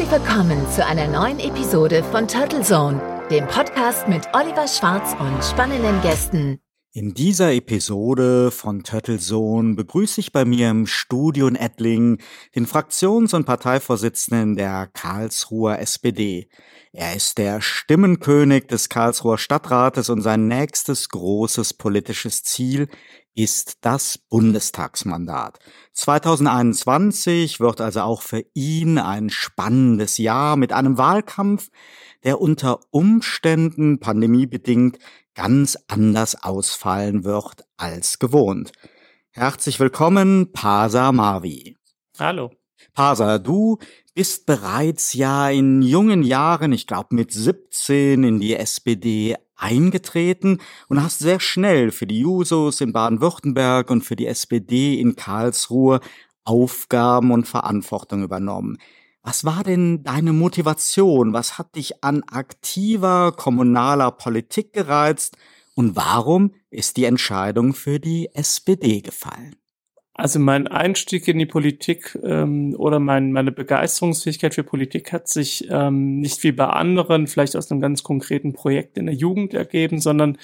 Herzlich willkommen zu einer neuen Episode von Turtle Zone, dem Podcast mit Oliver Schwarz und spannenden Gästen. In dieser Episode von Turtle Zone begrüße ich bei mir im Studio in Ettling den Fraktions- und Parteivorsitzenden der Karlsruher SPD. Er ist der Stimmenkönig des Karlsruher Stadtrates und sein nächstes großes politisches Ziel ist das Bundestagsmandat. 2021 wird also auch für ihn ein spannendes Jahr mit einem Wahlkampf, der unter Umständen pandemiebedingt ganz anders ausfallen wird als gewohnt. Herzlich willkommen, Pasa Marvi. Hallo. Pasa, du bist bereits ja in jungen Jahren, ich glaube mit 17, in die SPD eingetreten und hast sehr schnell für die Jusos in Baden-Württemberg und für die SPD in Karlsruhe Aufgaben und Verantwortung übernommen. Was war denn deine Motivation? Was hat dich an aktiver kommunaler Politik gereizt? Und warum ist die Entscheidung für die SPD gefallen? Also mein Einstieg in die Politik ähm, oder mein, meine Begeisterungsfähigkeit für Politik hat sich ähm, nicht wie bei anderen vielleicht aus einem ganz konkreten Projekt in der Jugend ergeben, sondern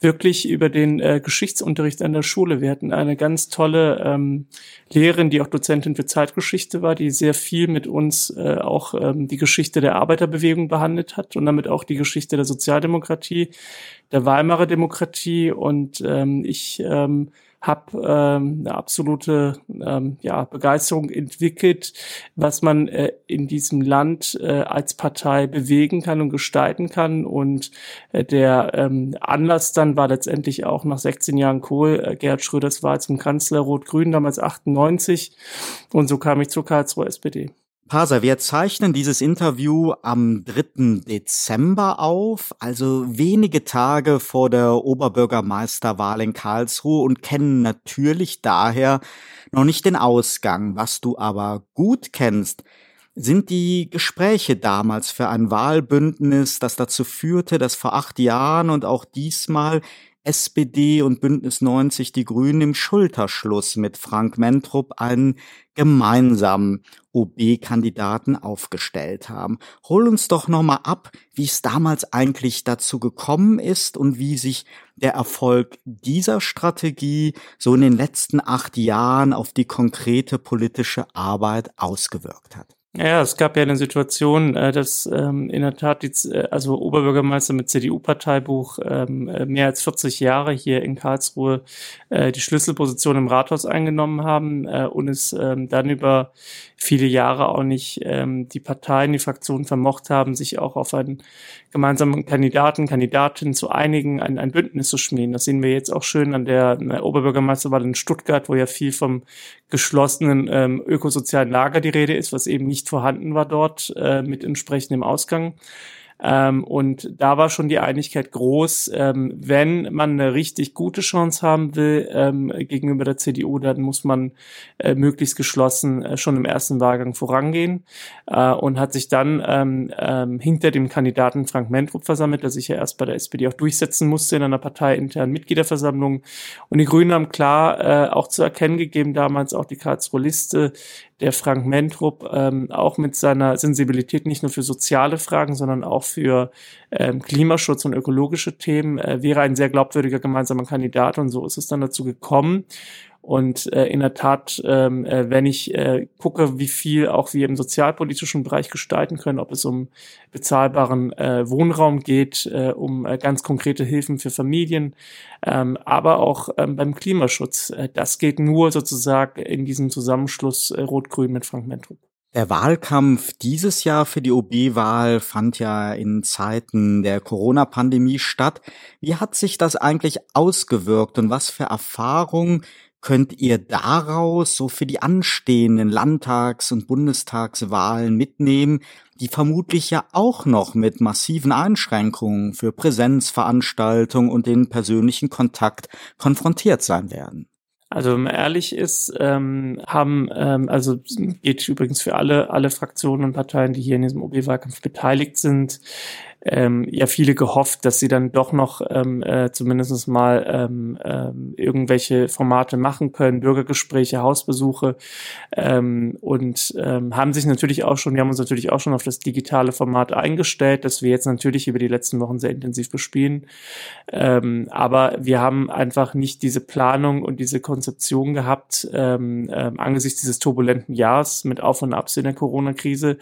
wirklich über den äh, Geschichtsunterricht an der Schule. Wir hatten eine ganz tolle ähm, Lehrerin, die auch Dozentin für Zeitgeschichte war, die sehr viel mit uns äh, auch ähm, die Geschichte der Arbeiterbewegung behandelt hat und damit auch die Geschichte der Sozialdemokratie, der Weimarer Demokratie und ähm, ich ähm, habe ähm, eine absolute ähm, ja, Begeisterung entwickelt, was man äh, in diesem Land äh, als Partei bewegen kann und gestalten kann. Und äh, der ähm, Anlass dann war letztendlich auch nach 16 Jahren Kohl, äh, Gerhard Schröders Wahl zum Kanzler Rot-Grün, damals 98. Und so kam ich zur Karlsruher SPD. Pasa, wir zeichnen dieses Interview am 3. Dezember auf, also wenige Tage vor der Oberbürgermeisterwahl in Karlsruhe und kennen natürlich daher noch nicht den Ausgang. Was du aber gut kennst, sind die Gespräche damals für ein Wahlbündnis, das dazu führte, dass vor acht Jahren und auch diesmal SPD und Bündnis 90 Die Grünen im Schulterschluss mit Frank Mentrup einen gemeinsamen OB-Kandidaten aufgestellt haben. Hol uns doch nochmal ab, wie es damals eigentlich dazu gekommen ist und wie sich der Erfolg dieser Strategie so in den letzten acht Jahren auf die konkrete politische Arbeit ausgewirkt hat. Ja, es gab ja eine Situation, äh, dass ähm, in der Tat die, äh, also Oberbürgermeister mit CDU-Parteibuch ähm, äh, mehr als 40 Jahre hier in Karlsruhe die Schlüsselposition im Rathaus eingenommen haben und es ähm, dann über viele Jahre auch nicht ähm, die Parteien, die Fraktionen vermocht haben, sich auch auf einen gemeinsamen Kandidaten, Kandidatin zu einigen, ein, ein Bündnis zu schmieden. Das sehen wir jetzt auch schön an der, äh, Oberbürgermeisterwahl in Stuttgart, wo ja viel vom geschlossenen ähm, ökosozialen Lager die Rede ist, was eben nicht vorhanden war dort äh, mit entsprechendem Ausgang. Ähm, und da war schon die Einigkeit groß, ähm, wenn man eine richtig gute Chance haben will ähm, gegenüber der CDU, dann muss man äh, möglichst geschlossen äh, schon im ersten Wahlgang vorangehen äh, und hat sich dann ähm, ähm, hinter dem Kandidaten Frank Mentrup versammelt, der sich ja erst bei der SPD auch durchsetzen musste in einer parteiinternen Mitgliederversammlung. Und die Grünen haben klar äh, auch zu erkennen gegeben, damals auch die Karlsruhe Liste, der Frank Mentrup ähm, auch mit seiner Sensibilität nicht nur für soziale Fragen, sondern auch für ähm, Klimaschutz und ökologische Themen äh, wäre ein sehr glaubwürdiger gemeinsamer Kandidat und so ist es dann dazu gekommen. Und äh, in der Tat, ähm, äh, wenn ich äh, gucke, wie viel auch wir im sozialpolitischen Bereich gestalten können, ob es um bezahlbaren äh, Wohnraum geht, äh, um äh, ganz konkrete Hilfen für Familien, ähm, aber auch ähm, beim Klimaschutz. Äh, das geht nur sozusagen in diesem Zusammenschluss äh, Rot-Grün mit Frank Mentrup. Der Wahlkampf dieses Jahr für die OB-Wahl fand ja in Zeiten der Corona-Pandemie statt. Wie hat sich das eigentlich ausgewirkt und was für Erfahrungen könnt ihr daraus so für die anstehenden Landtags- und Bundestagswahlen mitnehmen, die vermutlich ja auch noch mit massiven Einschränkungen für Präsenzveranstaltungen und den persönlichen Kontakt konfrontiert sein werden? Also wenn man ehrlich ist, ähm, haben, ähm, also geht übrigens für alle, alle Fraktionen und Parteien, die hier in diesem OB-Wahlkampf beteiligt sind, ähm, ja viele gehofft, dass sie dann doch noch ähm, äh, zumindest mal ähm, ähm, irgendwelche Formate machen können, Bürgergespräche, Hausbesuche ähm, und ähm, haben sich natürlich auch schon, wir haben uns natürlich auch schon auf das digitale Format eingestellt, das wir jetzt natürlich über die letzten Wochen sehr intensiv bespielen. Ähm, aber wir haben einfach nicht diese Planung und diese Konzeption gehabt, ähm, ähm, angesichts dieses turbulenten Jahres mit Auf und Abs in der Corona-Krise,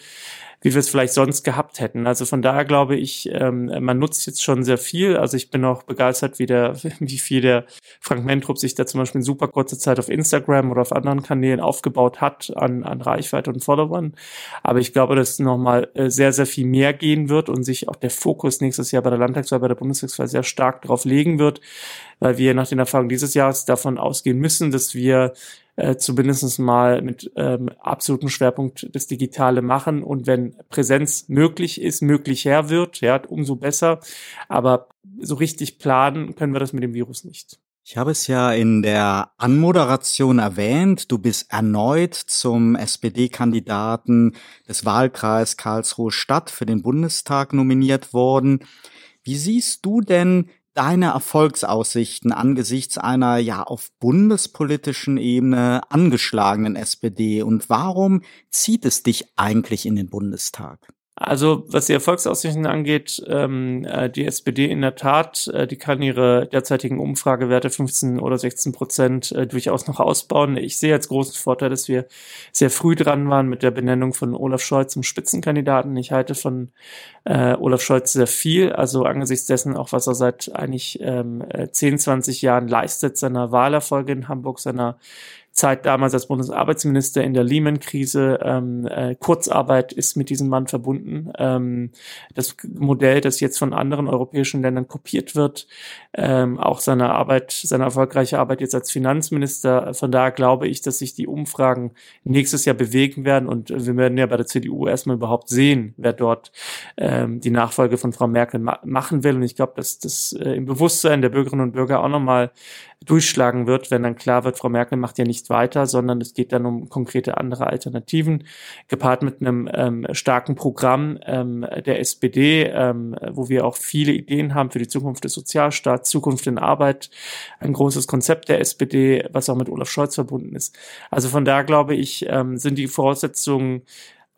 wie wir es vielleicht sonst gehabt hätten. Also von daher glaube ich, ähm, man nutzt jetzt schon sehr viel. Also ich bin auch begeistert, wie, der, wie viel der Frank Mentrup sich da zum Beispiel in super kurzer Zeit auf Instagram oder auf anderen Kanälen aufgebaut hat an, an Reichweite und Followern. Aber ich glaube, dass nochmal äh, sehr, sehr viel mehr gehen wird und sich auch der Fokus nächstes Jahr bei der Landtagswahl, bei der Bundestagswahl sehr stark darauf legen wird, weil wir nach den Erfahrungen dieses Jahres davon ausgehen müssen, dass wir äh, zumindest mal mit ähm, absolutem Schwerpunkt das Digitale machen. Und wenn Präsenz möglich ist, möglicher wird, ja, umso besser. Aber so richtig planen können wir das mit dem Virus nicht. Ich habe es ja in der Anmoderation erwähnt. Du bist erneut zum SPD-Kandidaten des Wahlkreis Karlsruhe Stadt für den Bundestag nominiert worden. Wie siehst du denn deine Erfolgsaussichten angesichts einer ja auf bundespolitischen Ebene angeschlagenen SPD und warum zieht es dich eigentlich in den Bundestag? Also was die Erfolgsaussichten angeht, ähm, äh, die SPD in der Tat, äh, die kann ihre derzeitigen Umfragewerte 15 oder 16 Prozent äh, durchaus noch ausbauen. Ich sehe als großen Vorteil, dass wir sehr früh dran waren mit der Benennung von Olaf Scholz zum Spitzenkandidaten. Ich halte von äh, Olaf Scholz sehr viel, also angesichts dessen auch, was er seit eigentlich ähm, 10, 20 Jahren leistet, seiner Wahlerfolge in Hamburg, seiner Zeit damals als Bundesarbeitsminister in der Lehman-Krise. Ähm, äh, Kurzarbeit ist mit diesem Mann verbunden. Ähm, das Modell, das jetzt von anderen europäischen Ländern kopiert wird, ähm, auch seine Arbeit, seine erfolgreiche Arbeit jetzt als Finanzminister. Von daher glaube ich, dass sich die Umfragen nächstes Jahr bewegen werden und wir werden ja bei der CDU erstmal überhaupt sehen, wer dort ähm, die Nachfolge von Frau Merkel ma machen will. Und ich glaube, dass das äh, im Bewusstsein der Bürgerinnen und Bürger auch nochmal durchschlagen wird, wenn dann klar wird, Frau Merkel macht ja nicht weiter, sondern es geht dann um konkrete andere Alternativen, gepaart mit einem ähm, starken Programm ähm, der SPD, ähm, wo wir auch viele Ideen haben für die Zukunft des Sozialstaats, Zukunft in Arbeit, ein großes Konzept der SPD, was auch mit Olaf Scholz verbunden ist. Also von da glaube ich, ähm, sind die Voraussetzungen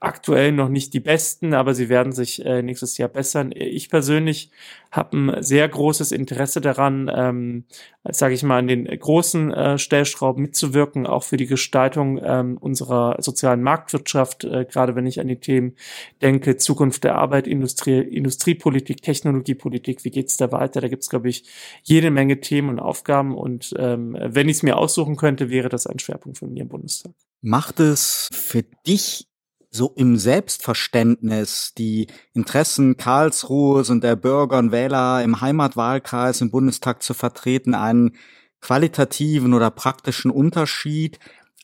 aktuell noch nicht die besten, aber sie werden sich äh, nächstes Jahr bessern. Ich persönlich habe ein sehr großes Interesse daran, ähm, sage ich mal, an den großen äh, Stellschrauben mitzuwirken, auch für die Gestaltung ähm, unserer sozialen Marktwirtschaft, äh, gerade wenn ich an die Themen denke, Zukunft der Arbeit, Industrie, Industriepolitik, Technologiepolitik, wie geht's da weiter? Da gibt's glaube ich, jede Menge Themen und Aufgaben und ähm, wenn ich es mir aussuchen könnte, wäre das ein Schwerpunkt von mir im Bundestag. Macht es für dich so im Selbstverständnis die Interessen Karlsruhes und der Bürger und Wähler im Heimatwahlkreis im Bundestag zu vertreten, einen qualitativen oder praktischen Unterschied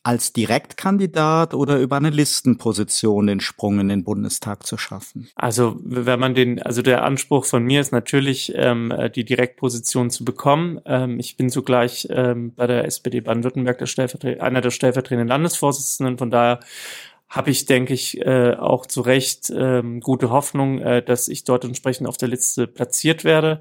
als Direktkandidat oder über eine Listenposition den Sprung in den Bundestag zu schaffen? Also wenn man den, also der Anspruch von mir ist natürlich, ähm, die Direktposition zu bekommen. Ähm, ich bin zugleich ähm, bei der SPD Baden-Württemberg der einer der stellvertretenden Landesvorsitzenden. Von daher habe ich, denke ich, äh, auch zu Recht ähm, gute Hoffnung, äh, dass ich dort entsprechend auf der Liste platziert werde.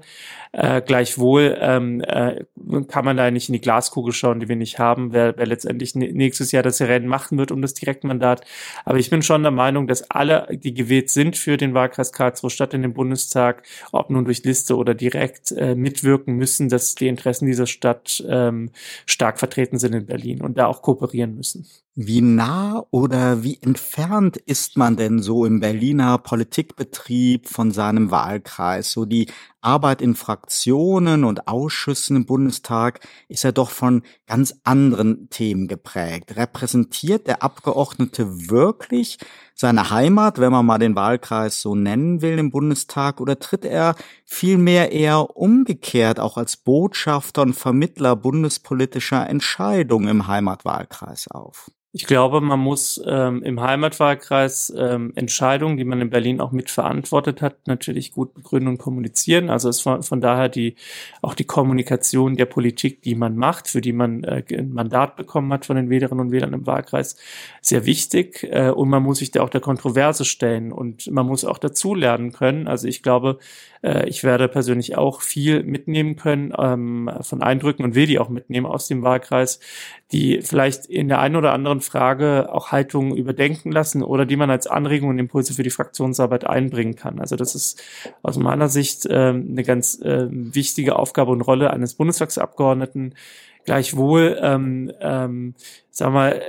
Äh, gleichwohl ähm, äh, kann man da nicht in die Glaskugel schauen, die wir nicht haben, wer, wer letztendlich nächstes Jahr das Rennen machen wird um das Direktmandat. Aber ich bin schon der Meinung, dass alle, die gewählt sind für den Wahlkreis Karlsruhe Stadt in den Bundestag, ob nun durch Liste oder direkt, äh, mitwirken müssen, dass die Interessen dieser Stadt ähm, stark vertreten sind in Berlin und da auch kooperieren müssen. Wie nah oder wie entfernt ist man denn so im Berliner Politikbetrieb von seinem Wahlkreis? So die Arbeit in Fraktionen und Ausschüssen im Bundestag ist ja doch von ganz anderen Themen geprägt. Repräsentiert der Abgeordnete wirklich seine Heimat, wenn man mal den Wahlkreis so nennen will im Bundestag, oder tritt er vielmehr eher umgekehrt auch als Botschafter und Vermittler bundespolitischer Entscheidungen im Heimatwahlkreis auf? Ich glaube, man muss ähm, im Heimatwahlkreis ähm, Entscheidungen, die man in Berlin auch mitverantwortet hat, natürlich gut begründen und kommunizieren. Also es von, von daher die auch die Kommunikation der Politik, die man macht, für die man äh, ein Mandat bekommen hat von den Wählerinnen und Wählern im Wahlkreis, sehr wichtig. Äh, und man muss sich da auch der Kontroverse stellen und man muss auch dazulernen können. Also ich glaube, äh, ich werde persönlich auch viel mitnehmen können ähm, von Eindrücken und will die auch mitnehmen aus dem Wahlkreis, die vielleicht in der einen oder anderen Frage auch Haltungen überdenken lassen oder die man als Anregung und Impulse für die Fraktionsarbeit einbringen kann. Also das ist aus meiner Sicht ähm, eine ganz äh, wichtige Aufgabe und Rolle eines Bundestagsabgeordneten. Gleichwohl ähm, ähm, sag mal,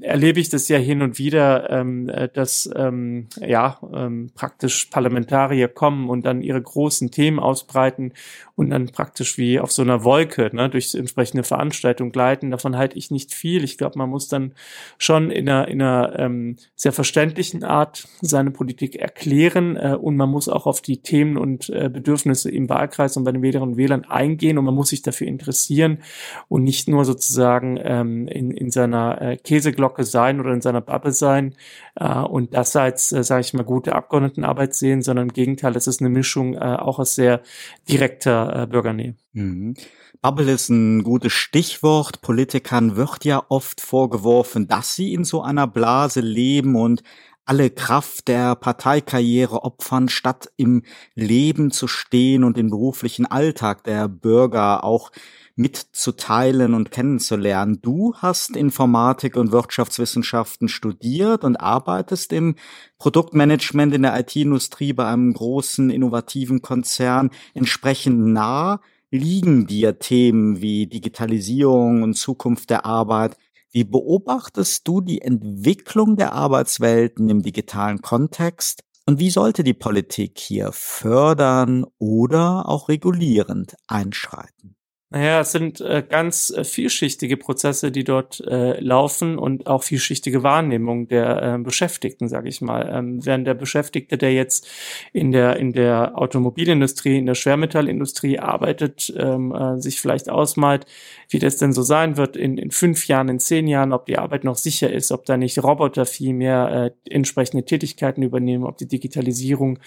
erlebe ich das ja hin und wieder, ähm, äh, dass ähm, ja ähm, praktisch Parlamentarier kommen und dann ihre großen Themen ausbreiten und dann praktisch wie auf so einer Wolke ne, durch entsprechende Veranstaltung gleiten. Davon halte ich nicht viel. Ich glaube, man muss dann schon in einer, in einer ähm, sehr verständlichen Art seine Politik erklären äh, und man muss auch auf die Themen und äh, Bedürfnisse im Wahlkreis und bei den Wählerinnen und Wählern eingehen und man muss sich dafür interessieren und nicht nur sozusagen ähm, in, in seiner äh, Käseglocke sein oder in seiner Bubble sein äh, und das als, äh, sage ich mal, gute Abgeordnetenarbeit sehen, sondern im Gegenteil, es ist eine Mischung äh, auch aus sehr direkter äh, Bürgernähe. Mhm. Bubble ist ein gutes Stichwort. Politikern wird ja oft vorgeworfen, dass sie in so einer Blase leben und alle Kraft der Parteikarriere opfern, statt im Leben zu stehen und den beruflichen Alltag der Bürger auch mitzuteilen und kennenzulernen. Du hast Informatik und Wirtschaftswissenschaften studiert und arbeitest im Produktmanagement in der IT-Industrie bei einem großen innovativen Konzern. Entsprechend nah liegen dir Themen wie Digitalisierung und Zukunft der Arbeit. Wie beobachtest du die Entwicklung der Arbeitswelten im digitalen Kontext? Und wie sollte die Politik hier fördern oder auch regulierend einschreiten? Naja, es sind äh, ganz äh, vielschichtige Prozesse, die dort äh, laufen und auch vielschichtige Wahrnehmung der äh, Beschäftigten, sage ich mal. Ähm, während der Beschäftigte, der jetzt in der in der Automobilindustrie, in der Schwermetallindustrie arbeitet, ähm, äh, sich vielleicht ausmalt, wie das denn so sein wird in, in fünf Jahren, in zehn Jahren, ob die Arbeit noch sicher ist, ob da nicht Roboter viel mehr äh, entsprechende Tätigkeiten übernehmen, ob die Digitalisierung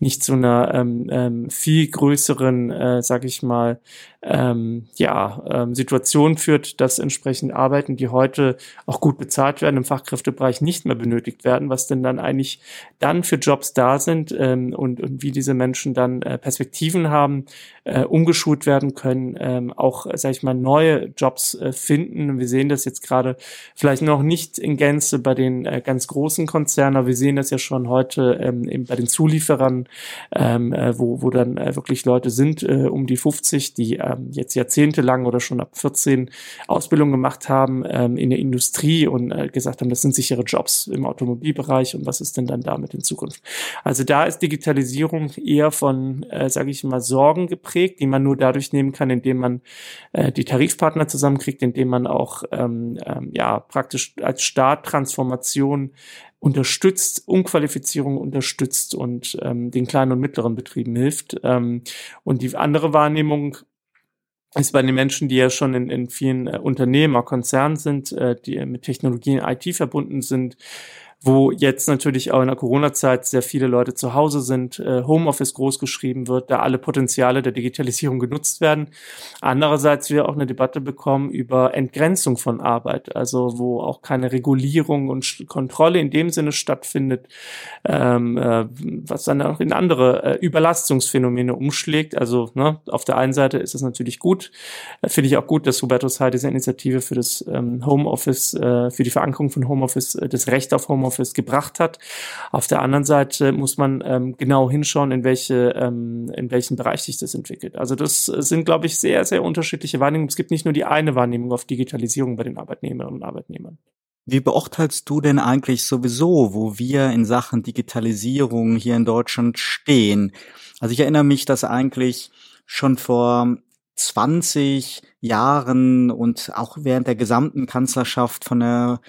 nicht zu einer ähm, ähm, viel größeren, äh, sage ich mal, ähm, ja, ähm, Situation führt, dass entsprechend Arbeiten, die heute auch gut bezahlt werden, im Fachkräftebereich nicht mehr benötigt werden, was denn dann eigentlich dann für Jobs da sind ähm, und, und wie diese Menschen dann äh, Perspektiven haben, äh, umgeschult werden können, ähm, auch, sag ich mal, neue Jobs äh, finden. Wir sehen das jetzt gerade vielleicht noch nicht in Gänze bei den äh, ganz großen Konzernen, aber wir sehen das ja schon heute ähm, eben bei den Zulieferern, ähm, äh, wo, wo dann äh, wirklich Leute sind, äh, um die 50, die ähm, jetzt jahrzehntelang oder schon ab 14 Ausbildung gemacht haben ähm, in der Industrie und äh, gesagt haben, das sind sichere Jobs im Automobilbereich und was ist denn dann damit in Zukunft? Also da ist Digitalisierung eher von, äh, sage ich mal, Sorgen geprägt, die man nur dadurch nehmen kann, indem man äh, die Tarifpartner zusammenkriegt, indem man auch ähm, ähm, ja praktisch als Staat Transformation unterstützt, Umqualifizierung unterstützt und ähm, den kleinen und mittleren Betrieben hilft. Ähm, und die andere Wahrnehmung ist bei den Menschen, die ja schon in, in vielen äh, Unternehmen, auch Konzernen sind, äh, die mit Technologien IT verbunden sind, wo jetzt natürlich auch in der Corona-Zeit sehr viele Leute zu Hause sind, äh, Homeoffice großgeschrieben wird, da alle Potenziale der Digitalisierung genutzt werden. Andererseits wir auch eine Debatte bekommen über Entgrenzung von Arbeit, also wo auch keine Regulierung und Kontrolle in dem Sinne stattfindet, ähm, äh, was dann auch in andere äh, Überlastungsphänomene umschlägt. Also ne, auf der einen Seite ist es natürlich gut, finde ich auch gut, dass Hubertus Heil diese Initiative für das ähm, Homeoffice, für die Verankerung von Homeoffice, das Recht auf Homeoffice Homeoffice gebracht hat. Auf der anderen Seite muss man ähm, genau hinschauen, in welche, ähm, in welchen Bereich sich das entwickelt. Also das sind, glaube ich, sehr, sehr unterschiedliche Wahrnehmungen. Es gibt nicht nur die eine Wahrnehmung auf Digitalisierung bei den Arbeitnehmerinnen und Arbeitnehmern. Wie beurteilst du denn eigentlich sowieso, wo wir in Sachen Digitalisierung hier in Deutschland stehen? Also ich erinnere mich, dass eigentlich schon vor 20 Jahren und auch während der gesamten Kanzlerschaft von der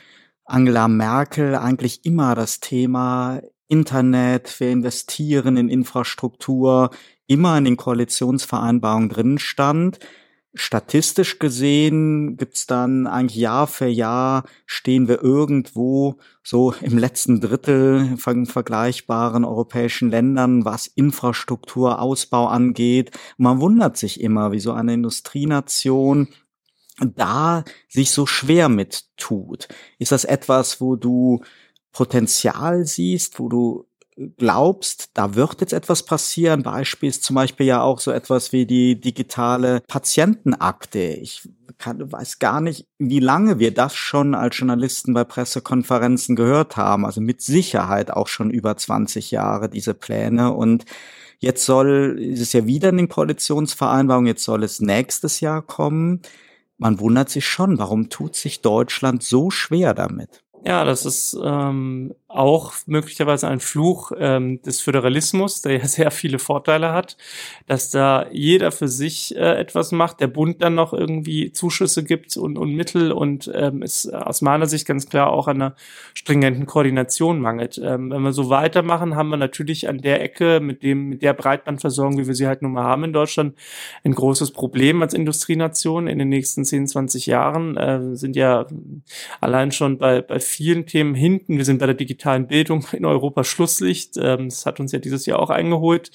Angela Merkel eigentlich immer das Thema Internet, wir investieren in Infrastruktur, immer in den Koalitionsvereinbarungen drin stand. statistisch gesehen gibt's dann eigentlich Jahr für Jahr stehen wir irgendwo so im letzten Drittel von vergleichbaren europäischen Ländern, was Infrastrukturausbau angeht. Man wundert sich immer, wie so eine Industrienation da sich so schwer mit tut. Ist das etwas, wo du Potenzial siehst, wo du glaubst, da wird jetzt etwas passieren. Beispiel ist zum Beispiel ja auch so etwas wie die digitale Patientenakte. Ich kann, weiß gar nicht, wie lange wir das schon als Journalisten bei Pressekonferenzen gehört haben. Also mit Sicherheit auch schon über 20 Jahre diese Pläne und Jetzt soll, ist es ja wieder in den Koalitionsvereinbarungen, jetzt soll es nächstes Jahr kommen. Man wundert sich schon, warum tut sich Deutschland so schwer damit? Ja, das ist ähm, auch möglicherweise ein Fluch ähm, des Föderalismus, der ja sehr viele Vorteile hat, dass da jeder für sich äh, etwas macht, der Bund dann noch irgendwie Zuschüsse gibt und, und Mittel und ähm, es aus meiner Sicht ganz klar auch an einer stringenten Koordination mangelt. Ähm, wenn wir so weitermachen, haben wir natürlich an der Ecke mit dem mit der Breitbandversorgung, wie wir sie halt nun mal haben in Deutschland, ein großes Problem als Industrienation in den nächsten 10, 20 Jahren. Äh, sind ja allein schon bei, bei vielen Themen hinten. Wir sind bei der digitalen digitalen Bildung in Europa Schlusslicht. Ähm, das hat uns ja dieses Jahr auch eingeholt.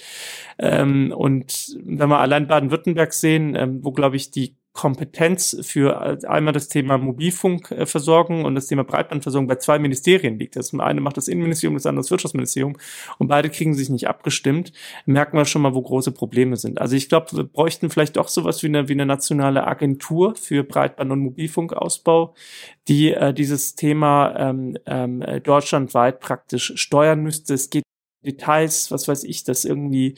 Ähm, und wenn wir allein Baden-Württemberg sehen, ähm, wo, glaube ich, die Kompetenz für einmal das Thema Mobilfunkversorgung und das Thema Breitbandversorgung bei zwei Ministerien liegt. Das eine macht das Innenministerium, das andere das Wirtschaftsministerium und beide kriegen sich nicht abgestimmt. Merken wir schon mal, wo große Probleme sind. Also ich glaube, wir bräuchten vielleicht doch sowas wie eine, wie eine nationale Agentur für Breitband- und Mobilfunkausbau, die äh, dieses Thema ähm, ähm, deutschlandweit praktisch steuern müsste. Es geht Details, was weiß ich, dass irgendwie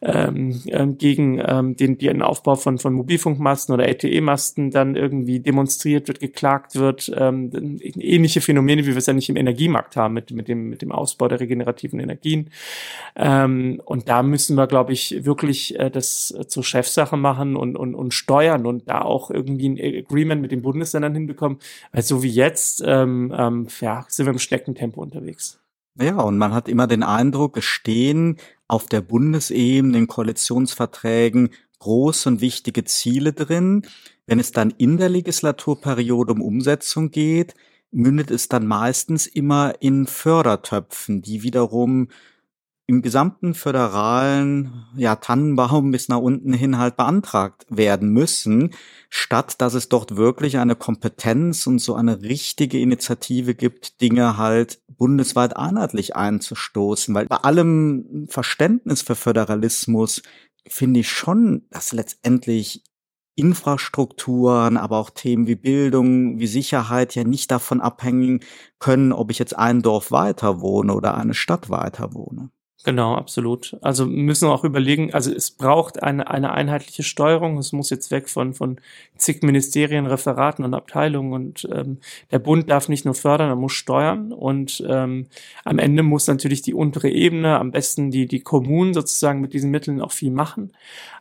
ähm, ähm, gegen ähm, den, den Aufbau von, von Mobilfunkmasten oder LTE-Masten dann irgendwie demonstriert wird, geklagt wird. Ähm, ähnliche Phänomene, wie wir es ja nicht im Energiemarkt haben mit, mit, dem, mit dem Ausbau der regenerativen Energien. Ähm, und da müssen wir, glaube ich, wirklich äh, das zur Chefsache machen und, und, und steuern und da auch irgendwie ein Agreement mit den Bundesländern hinbekommen. Weil so wie jetzt ähm, ähm, ja, sind wir im Schneckentempo unterwegs. Ja, und man hat immer den Eindruck, es stehen auf der Bundesebene in Koalitionsverträgen große und wichtige Ziele drin. Wenn es dann in der Legislaturperiode um Umsetzung geht, mündet es dann meistens immer in Fördertöpfen, die wiederum im gesamten föderalen ja, Tannenbaum bis nach unten hin halt beantragt werden müssen, statt dass es dort wirklich eine Kompetenz und so eine richtige Initiative gibt, Dinge halt bundesweit einheitlich einzustoßen. Weil bei allem Verständnis für Föderalismus finde ich schon, dass letztendlich Infrastrukturen, aber auch Themen wie Bildung, wie Sicherheit ja nicht davon abhängen können, ob ich jetzt ein Dorf weiter wohne oder eine Stadt weiter wohne. Genau, absolut. Also müssen wir auch überlegen, also es braucht eine, eine einheitliche Steuerung. Es muss jetzt weg von, von zig Ministerien, Referaten und Abteilungen. Und ähm, der Bund darf nicht nur fördern, er muss steuern. Und ähm, am Ende muss natürlich die untere Ebene, am besten die, die Kommunen sozusagen mit diesen Mitteln auch viel machen.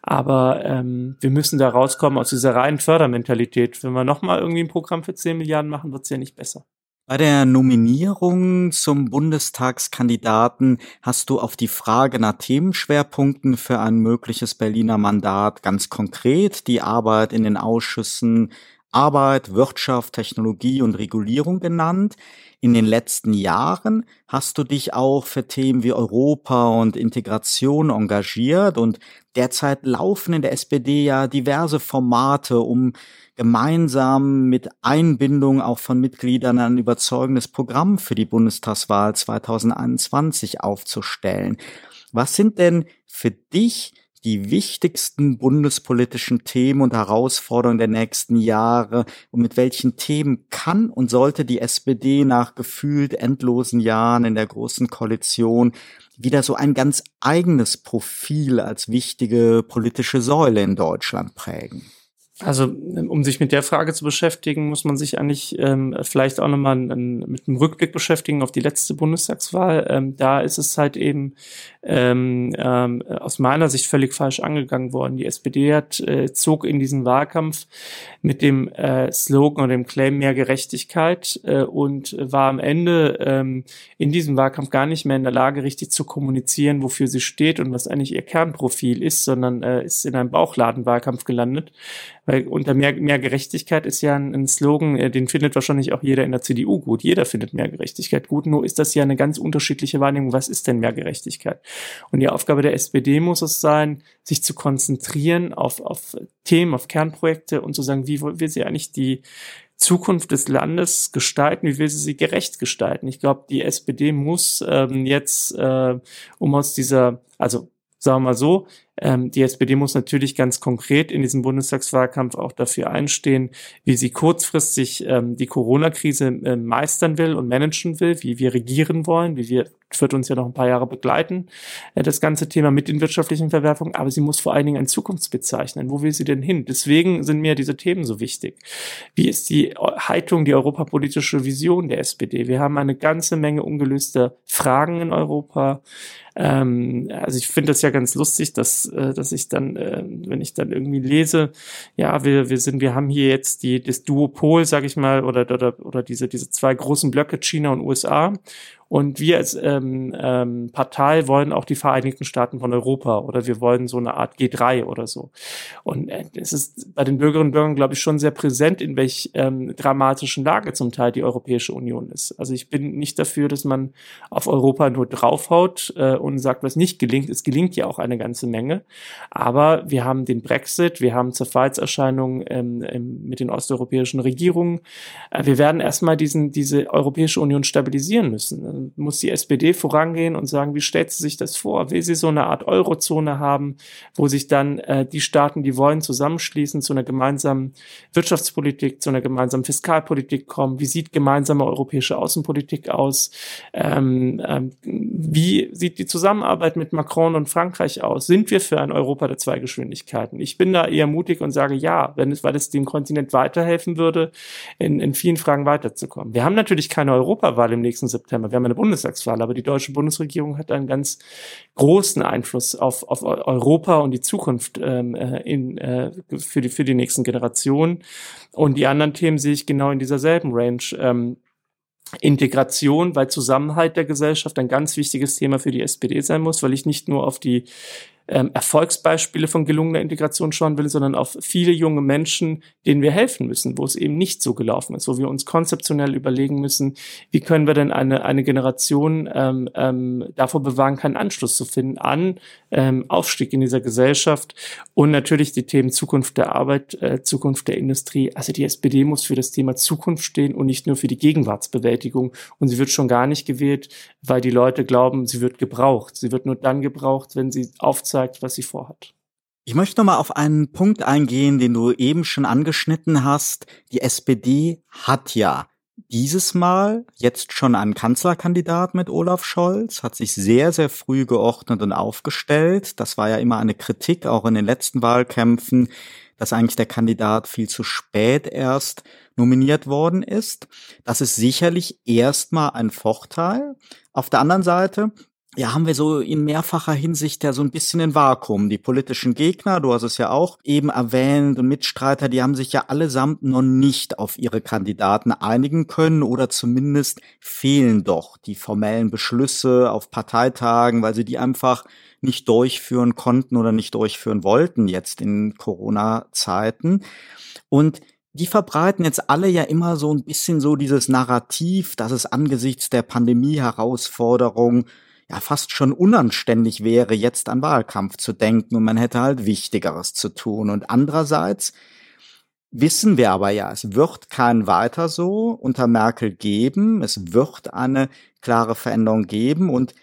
Aber ähm, wir müssen da rauskommen aus dieser reinen Fördermentalität. Wenn wir nochmal irgendwie ein Programm für 10 Milliarden machen, wird es ja nicht besser. Bei der Nominierung zum Bundestagskandidaten hast du auf die Frage nach Themenschwerpunkten für ein mögliches Berliner Mandat ganz konkret die Arbeit in den Ausschüssen Arbeit, Wirtschaft, Technologie und Regulierung genannt. In den letzten Jahren hast du dich auch für Themen wie Europa und Integration engagiert und derzeit laufen in der SPD ja diverse Formate, um gemeinsam mit Einbindung auch von Mitgliedern ein überzeugendes Programm für die Bundestagswahl 2021 aufzustellen. Was sind denn für dich die wichtigsten bundespolitischen Themen und Herausforderungen der nächsten Jahre und mit welchen Themen kann und sollte die SPD nach gefühlt endlosen Jahren in der großen Koalition wieder so ein ganz eigenes Profil als wichtige politische Säule in Deutschland prägen? Also um sich mit der Frage zu beschäftigen, muss man sich eigentlich ähm, vielleicht auch nochmal mit einem Rückblick beschäftigen auf die letzte Bundestagswahl. Ähm, da ist es halt eben ähm, ähm, aus meiner Sicht völlig falsch angegangen worden. Die SPD hat, äh, zog in diesen Wahlkampf mit dem äh, Slogan oder dem Claim mehr Gerechtigkeit äh, und war am Ende ähm, in diesem Wahlkampf gar nicht mehr in der Lage, richtig zu kommunizieren, wofür sie steht und was eigentlich ihr Kernprofil ist, sondern äh, ist in einem Bauchladenwahlkampf gelandet. Weil unter mehr, mehr Gerechtigkeit ist ja ein, ein Slogan, äh, den findet wahrscheinlich auch jeder in der CDU gut. Jeder findet mehr Gerechtigkeit gut, nur ist das ja eine ganz unterschiedliche Wahrnehmung. Was ist denn mehr Gerechtigkeit? Und die Aufgabe der SPD muss es sein, sich zu konzentrieren auf, auf Themen, auf Kernprojekte und zu sagen, wie will sie eigentlich die Zukunft des Landes gestalten, wie will sie sie gerecht gestalten. Ich glaube, die SPD muss ähm, jetzt, äh, um aus dieser, also sagen wir mal so, ähm, die SPD muss natürlich ganz konkret in diesem Bundestagswahlkampf auch dafür einstehen, wie sie kurzfristig ähm, die Corona-Krise äh, meistern will und managen will, wie wir regieren wollen, wie wir wird uns ja noch ein paar Jahre begleiten, äh, das ganze Thema mit den wirtschaftlichen Verwerfungen, aber sie muss vor allen Dingen ein Zukunftsbild zeichnen. Wo will sie denn hin? Deswegen sind mir diese Themen so wichtig. Wie ist die Haltung, die europapolitische Vision der SPD? Wir haben eine ganze Menge ungelöster Fragen in Europa. Ähm, also ich finde das ja ganz lustig, dass, äh, dass ich dann, äh, wenn ich dann irgendwie lese, ja, wir, wir sind, wir haben hier jetzt die, das Duopol, sag ich mal, oder, oder, oder diese, diese zwei großen Blöcke China und USA. Und wir als ähm, ähm, Partei wollen auch die Vereinigten Staaten von Europa oder wir wollen so eine Art G3 oder so. Und äh, es ist bei den Bürgerinnen und Bürgern, glaube ich, schon sehr präsent, in welch ähm, dramatischen Lage zum Teil die Europäische Union ist. Also ich bin nicht dafür, dass man auf Europa nur draufhaut äh, und sagt, was nicht gelingt. Es gelingt ja auch eine ganze Menge. Aber wir haben den Brexit, wir haben Zerfallserscheinungen ähm, ähm, mit den osteuropäischen Regierungen. Äh, wir werden erstmal diesen, diese Europäische Union stabilisieren müssen muss die SPD vorangehen und sagen, wie stellt sie sich das vor? Will sie so eine Art Eurozone haben, wo sich dann äh, die Staaten, die wollen, zusammenschließen zu einer gemeinsamen Wirtschaftspolitik, zu einer gemeinsamen Fiskalpolitik kommen? Wie sieht gemeinsame europäische Außenpolitik aus? Ähm, ähm, wie sieht die Zusammenarbeit mit Macron und Frankreich aus? Sind wir für ein Europa der zwei Geschwindigkeiten? Ich bin da eher mutig und sage ja, wenn es, weil es dem Kontinent weiterhelfen würde, in, in vielen Fragen weiterzukommen. Wir haben natürlich keine Europawahl im nächsten September. Wir haben eine Bundestagswahl, aber die deutsche Bundesregierung hat einen ganz großen Einfluss auf, auf Europa und die Zukunft ähm, äh, in, äh, für, die, für die nächsten Generationen. Und die anderen Themen sehe ich genau in dieser selben Range. Ähm, Integration, weil Zusammenhalt der Gesellschaft ein ganz wichtiges Thema für die SPD sein muss, weil ich nicht nur auf die ähm, Erfolgsbeispiele von gelungener Integration schauen will, sondern auf viele junge Menschen, denen wir helfen müssen, wo es eben nicht so gelaufen ist, wo wir uns konzeptionell überlegen müssen, wie können wir denn eine, eine Generation ähm, ähm, davor bewahren, keinen Anschluss zu finden an ähm, Aufstieg in dieser Gesellschaft und natürlich die Themen Zukunft der Arbeit, äh, Zukunft der Industrie. Also die SPD muss für das Thema Zukunft stehen und nicht nur für die Gegenwartsbewältigung. Und sie wird schon gar nicht gewählt, weil die Leute glauben, sie wird gebraucht. Sie wird nur dann gebraucht, wenn sie aufzeigt, zeigt, was sie vorhat. Ich möchte noch mal auf einen Punkt eingehen, den du eben schon angeschnitten hast. Die SPD hat ja dieses Mal jetzt schon einen Kanzlerkandidat mit Olaf Scholz, hat sich sehr, sehr früh geordnet und aufgestellt. Das war ja immer eine Kritik, auch in den letzten Wahlkämpfen, dass eigentlich der Kandidat viel zu spät erst nominiert worden ist. Das ist sicherlich erstmal ein Vorteil. Auf der anderen Seite ja, haben wir so in mehrfacher Hinsicht ja so ein bisschen ein Vakuum. Die politischen Gegner, du hast es ja auch eben erwähnt, und Mitstreiter, die haben sich ja allesamt noch nicht auf ihre Kandidaten einigen können oder zumindest fehlen doch die formellen Beschlüsse auf Parteitagen, weil sie die einfach nicht durchführen konnten oder nicht durchführen wollten jetzt in Corona-Zeiten. Und die verbreiten jetzt alle ja immer so ein bisschen so dieses Narrativ, dass es angesichts der Pandemie-Herausforderung ja fast schon unanständig wäre, jetzt an Wahlkampf zu denken und man hätte halt Wichtigeres zu tun. Und andererseits wissen wir aber ja, es wird kein weiter so unter Merkel geben. Es wird eine klare Veränderung geben und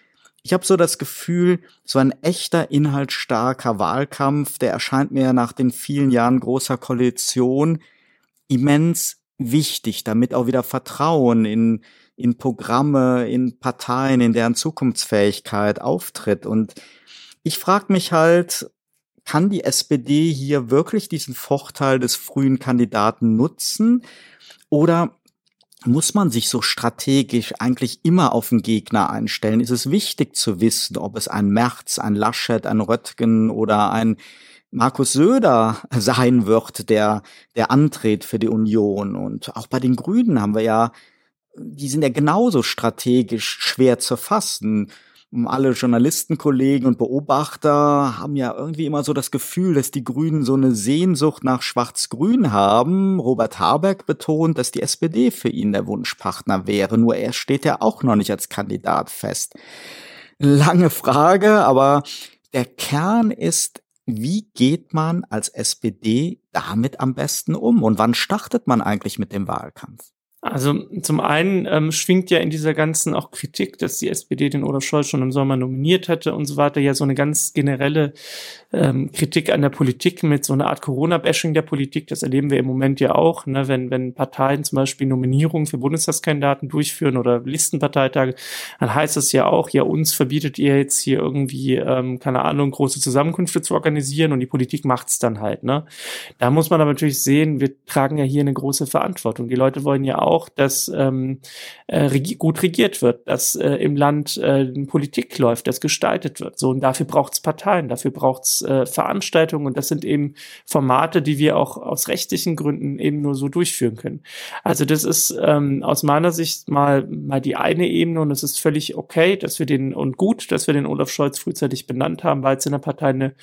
ich habe so das Gefühl, so ein echter inhaltsstarker Wahlkampf, der erscheint mir nach den vielen Jahren großer Koalition immens wichtig, damit auch wieder Vertrauen in in Programme, in Parteien, in deren Zukunftsfähigkeit auftritt. Und ich frage mich halt, kann die SPD hier wirklich diesen Vorteil des frühen Kandidaten nutzen? Oder muss man sich so strategisch eigentlich immer auf den Gegner einstellen? Ist es wichtig zu wissen, ob es ein Merz, ein Laschet, ein Röttgen oder ein Markus Söder sein wird, der, der antritt für die Union? Und auch bei den Grünen haben wir ja, die sind ja genauso strategisch schwer zu fassen alle Journalistenkollegen und Beobachter haben ja irgendwie immer so das Gefühl, dass die Grünen so eine Sehnsucht nach Schwarz-Grün haben. Robert Habeck betont, dass die SPD für ihn der Wunschpartner wäre, nur er steht ja auch noch nicht als Kandidat fest. Lange Frage, aber der Kern ist, wie geht man als SPD damit am besten um und wann startet man eigentlich mit dem Wahlkampf? Also zum einen ähm, schwingt ja in dieser ganzen auch Kritik, dass die SPD den Olaf Scholz schon im Sommer nominiert hätte und so weiter, ja so eine ganz generelle ähm, Kritik an der Politik mit so einer Art Corona-Bashing der Politik. Das erleben wir im Moment ja auch, ne? wenn, wenn Parteien zum Beispiel Nominierungen für Bundestagskandidaten durchführen oder Listenparteitage, dann heißt es ja auch, ja uns verbietet ihr jetzt hier irgendwie, ähm, keine Ahnung, große Zusammenkünfte zu organisieren und die Politik macht's dann halt. Ne? Da muss man aber natürlich sehen, wir tragen ja hier eine große Verantwortung. Die Leute wollen ja auch auch, dass ähm, äh, regi gut regiert wird, dass äh, im Land äh, Politik läuft, dass gestaltet wird. So und dafür braucht es Parteien, dafür braucht es äh, Veranstaltungen und das sind eben Formate, die wir auch aus rechtlichen Gründen eben nur so durchführen können. Also das ist ähm, aus meiner Sicht mal mal die eine Ebene und es ist völlig okay, dass wir den und gut, dass wir den Olaf Scholz frühzeitig benannt haben, weil es in der Partei eine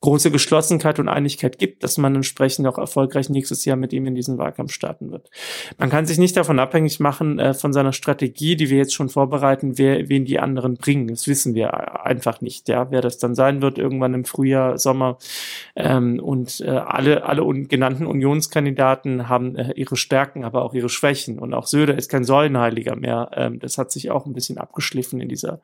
große Geschlossenheit und Einigkeit gibt, dass man entsprechend auch erfolgreich nächstes Jahr mit ihm in diesen Wahlkampf starten wird. Man kann sich nicht nicht davon abhängig machen, äh, von seiner Strategie, die wir jetzt schon vorbereiten, wer, wen die anderen bringen. Das wissen wir einfach nicht, ja, wer das dann sein wird, irgendwann im Frühjahr, Sommer. Ähm, und äh, alle, alle un genannten Unionskandidaten haben äh, ihre Stärken, aber auch ihre Schwächen. Und auch Söder ist kein Säulenheiliger mehr. Ähm, das hat sich auch ein bisschen abgeschliffen in dieser